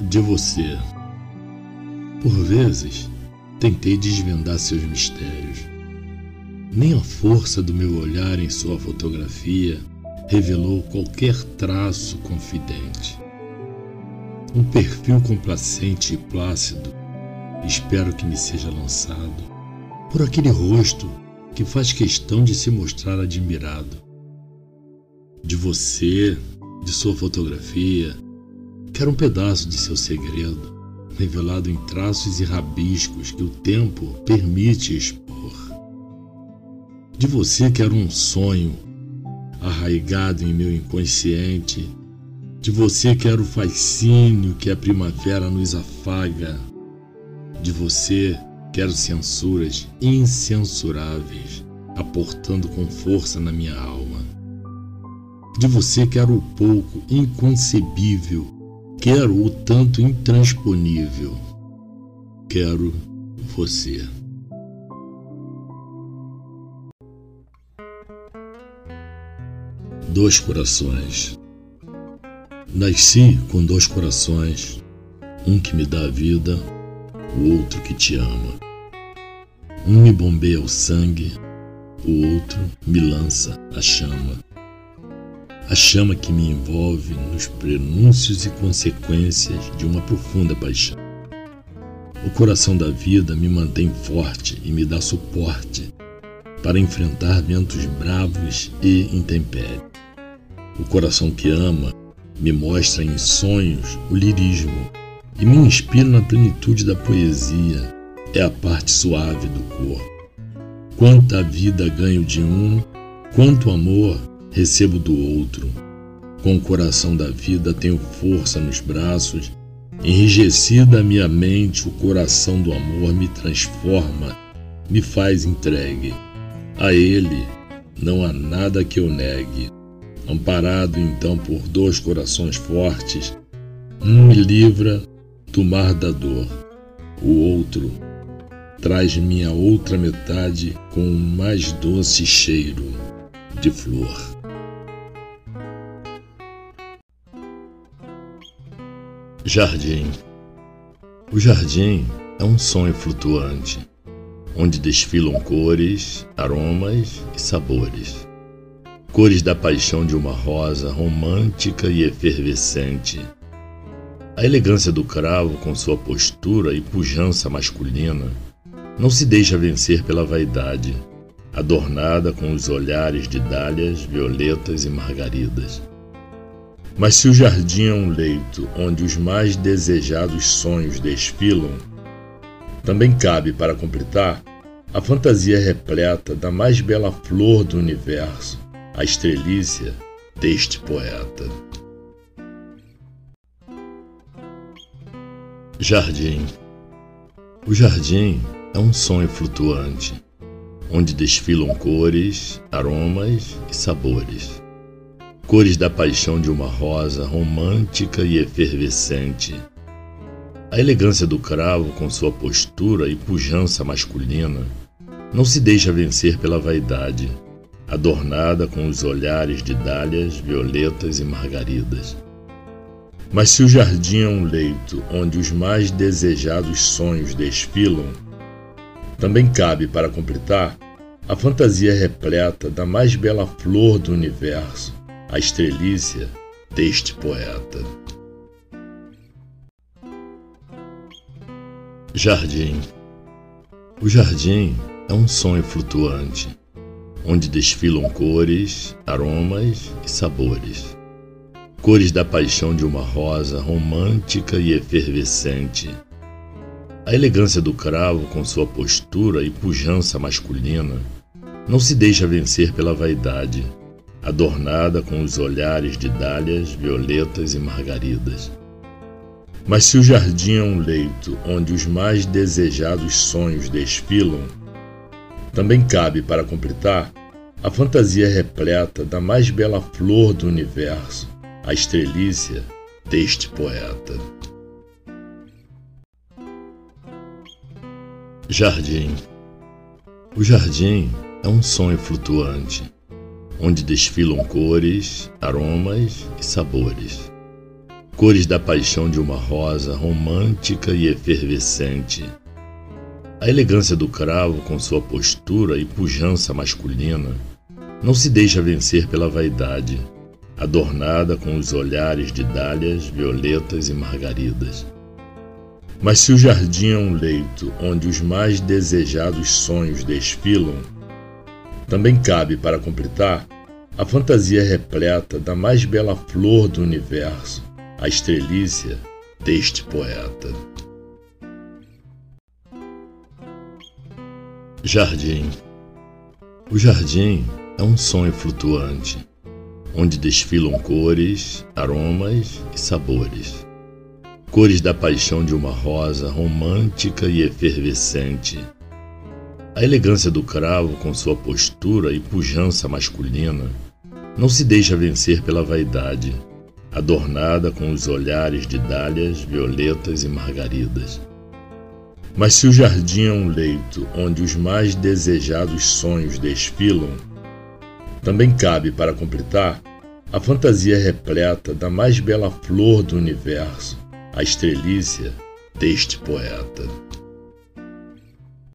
de você. Por vezes, tentei desvendar seus mistérios. Nem a força do meu olhar em sua fotografia revelou qualquer traço confidente. Um perfil complacente e plácido, espero que me seja lançado por aquele rosto que faz questão de se mostrar admirado. De você, de sua fotografia, quero um pedaço de seu segredo, revelado em traços e rabiscos que o tempo permite expor. De você quero um sonho arraigado em meu inconsciente. De você quero o fascínio que a primavera nos afaga. De você quero censuras incensuráveis, aportando com força na minha alma. De você quero o pouco inconcebível, quero o tanto intransponível. Quero você. dois corações. Nasci com dois corações, um que me dá a vida, o outro que te ama. Um me bombeia o sangue, o outro me lança a chama. A chama que me envolve nos prenúncios e consequências de uma profunda paixão. O coração da vida me mantém forte e me dá suporte para enfrentar ventos bravos e intempéries. O coração que ama me mostra em sonhos o lirismo e me inspira na plenitude da poesia. É a parte suave do corpo. Quanta vida ganho de um, quanto amor recebo do outro. Com o coração da vida tenho força nos braços. Enrijecida a minha mente, o coração do amor me transforma, me faz entregue. A ele não há nada que eu negue. Amparado então por dois corações fortes, um me livra do mar da dor, o outro traz minha outra metade com o mais doce cheiro de flor. Jardim O jardim é um sonho flutuante, onde desfilam cores, aromas e sabores cores da paixão de uma rosa romântica e efervescente. A elegância do cravo, com sua postura e pujança masculina, não se deixa vencer pela vaidade, adornada com os olhares de dálias, violetas e margaridas. Mas se o jardim é um leito onde os mais desejados sonhos desfilam, também cabe para completar a fantasia repleta da mais bela flor do universo, a estrelícia deste poeta. Jardim O jardim é um sonho flutuante, onde desfilam cores, aromas e sabores. Cores da paixão de uma rosa romântica e efervescente. A elegância do cravo, com sua postura e pujança masculina, não se deixa vencer pela vaidade adornada com os olhares de dálias, violetas e margaridas. Mas se o jardim é um leito onde os mais desejados sonhos desfilam, também cabe para completar a fantasia repleta da mais bela flor do universo, a estrelícia deste poeta. Jardim O jardim é um sonho flutuante onde desfilam cores, aromas e sabores. Cores da paixão de uma rosa romântica e efervescente. A elegância do cravo, com sua postura e pujança masculina, não se deixa vencer pela vaidade, adornada com os olhares de dálias, violetas e margaridas. Mas se o jardim é um leito onde os mais desejados sonhos desfilam, também cabe para completar a fantasia repleta da mais bela flor do universo, a estrelícia deste poeta. Jardim O jardim é um sonho flutuante, onde desfilam cores, aromas e sabores. cores da paixão de uma rosa romântica e efervescente. A elegância do cravo, com sua postura e pujança masculina, não se deixa vencer pela vaidade, adornada com os olhares de dálias, violetas e margaridas. Mas se o jardim é um leito onde os mais desejados sonhos desfilam, também cabe, para completar, a fantasia repleta da mais bela flor do universo, a estrelícia deste poeta. Jardim O jardim é um sonho flutuante, onde desfilam cores, aromas e sabores. Cores da paixão de uma rosa romântica e efervescente. A elegância do cravo, com sua postura e pujança masculina, não se deixa vencer pela vaidade adornada com os olhares de dálias, violetas e margaridas. Mas se o jardim é um leito onde os mais desejados sonhos desfilam, também cabe, para completar, a fantasia repleta da mais bela flor do universo, a estrelícia deste poeta.